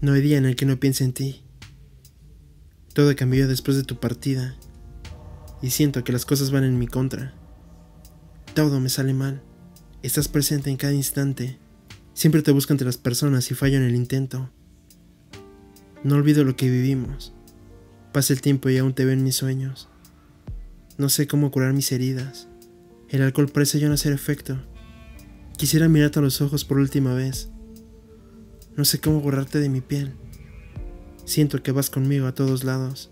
No hay día en el que no piense en ti. Todo cambió después de tu partida y siento que las cosas van en mi contra. Todo me sale mal. Estás presente en cada instante. Siempre te busco entre las personas y fallo en el intento. No olvido lo que vivimos. Pasa el tiempo y aún te veo en mis sueños. No sé cómo curar mis heridas. El alcohol parece ya no hacer efecto. Quisiera mirarte a los ojos por última vez. No sé cómo borrarte de mi piel. Siento que vas conmigo a todos lados.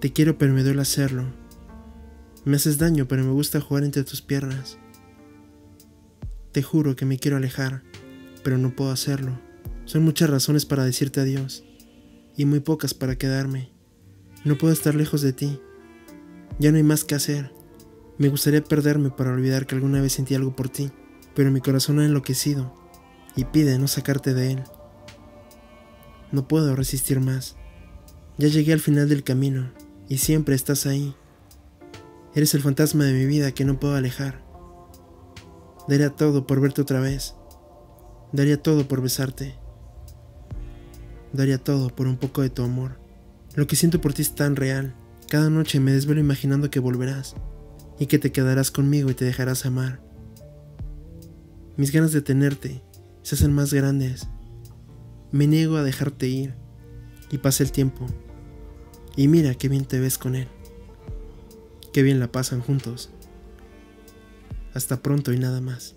Te quiero pero me duele hacerlo. Me haces daño pero me gusta jugar entre tus piernas. Te juro que me quiero alejar, pero no puedo hacerlo. Son muchas razones para decirte adiós y muy pocas para quedarme. No puedo estar lejos de ti. Ya no hay más que hacer. Me gustaría perderme para olvidar que alguna vez sentí algo por ti, pero mi corazón ha enloquecido y pide no sacarte de él. No puedo resistir más. Ya llegué al final del camino y siempre estás ahí. Eres el fantasma de mi vida que no puedo alejar. Daría todo por verte otra vez. Daría todo por besarte. Daría todo por un poco de tu amor. Lo que siento por ti es tan real. Cada noche me desvelo imaginando que volverás y que te quedarás conmigo y te dejarás amar. Mis ganas de tenerte se hacen más grandes. Me niego a dejarte ir y pasa el tiempo. Y mira qué bien te ves con él. Qué bien la pasan juntos. Hasta pronto y nada más.